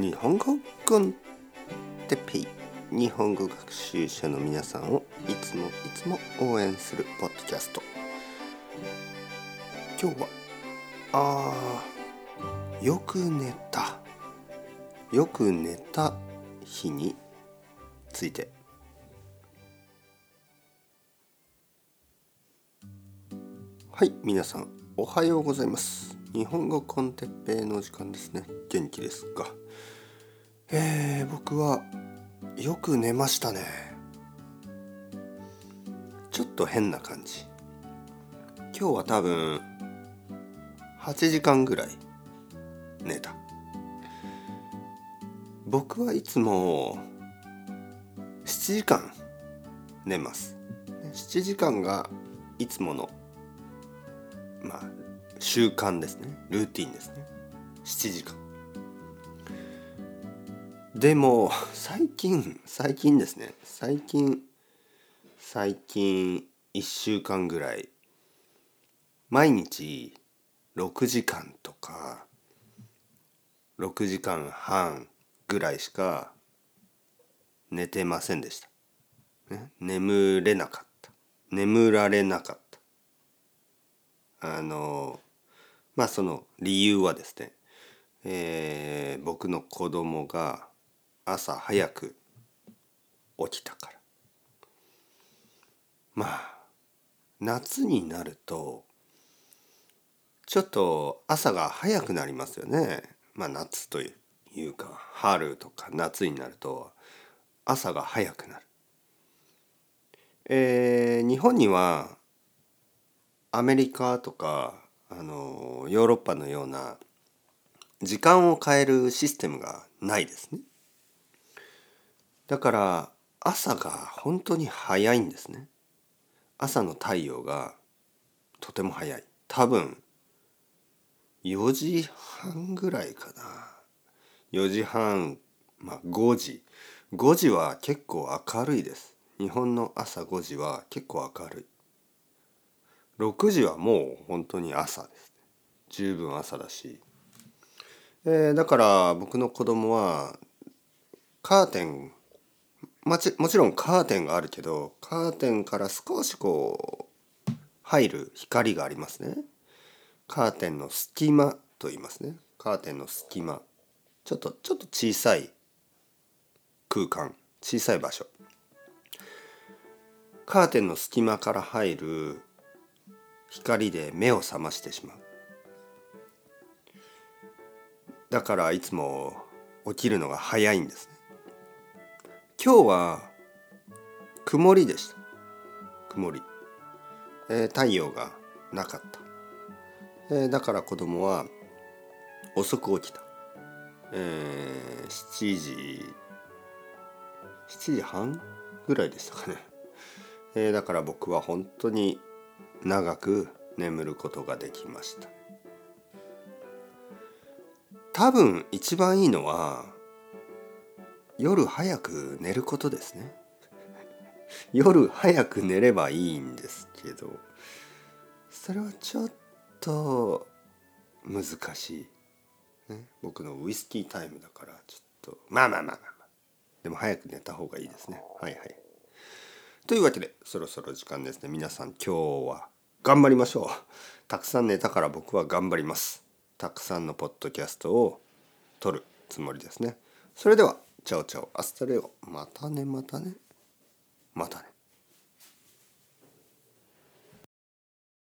日本語コンテペイ日本語学習者の皆さんをいつもいつも応援するポッドキャスト。今日はあーよく寝た。よく寝た日について。はい皆さんおはようございます。日本語コンテッペイの時間ですね。元気ですか？えー、僕はよく寝ましたね。ちょっと変な感じ。今日は多分8時間ぐらい寝た。僕はいつも7時間寝ます。7時間がいつものまあ習慣ですね。ルーティンですね。7時間。でも最近最近ですね。最近最近1週間ぐらい毎日6時間とか6時間半ぐらいしか寝てませんでした、ね、眠れなかった。眠られなかった。あのまあその理由はですね、えー、僕の子供が朝早く起きたからまあ夏になるとちょっと朝が早くなりますよねまあ夏というか春とか夏になると朝が早くなる。えー、日本にはアメリカとかあのヨーロッパのような時間を変えるシステムがないですね。だから朝が本当に早いんですね。朝の太陽がとても早い。多分4時半ぐらいかな。4時半、まあ5時。5時は結構明るいです。日本の朝5時は結構明るい。6時はもう本当に朝です。十分朝だし。えー、だから僕の子供はカーテンもちもちろんカーテンがあるけどカーテンから少しこう入る光がありますね。カーテンの隙間と言いますね。カーテンの隙間。ちょっとちょっと小さい空間小さい場所。カーテンの隙間から入る光で目を覚ましてしまう。だからいつも起きるのが早いんですね。今日は曇りでした。曇り、えー、太陽がなかった、えー、だから子供は遅く起きた、えー、7時7時半ぐらいでしたかね、えー、だから僕は本当に長く眠ることができました。多分一番いいのは夜早く寝ることですね。夜早く寝ればいいんですけどそれはちょっと難しい、ね、僕のウイスキータイムだからちょっとまあまあまあまあでも早く寝た方がいいですね。はいはい。というわけでそろそろ時間ですね。皆さん今日は頑張りましょう。たくさん寝たから僕は頑張ります。たくさんのポッドキャストを撮るつもりですね。それでは Ciao ciao。 Hasta luego。またねまたね。またね。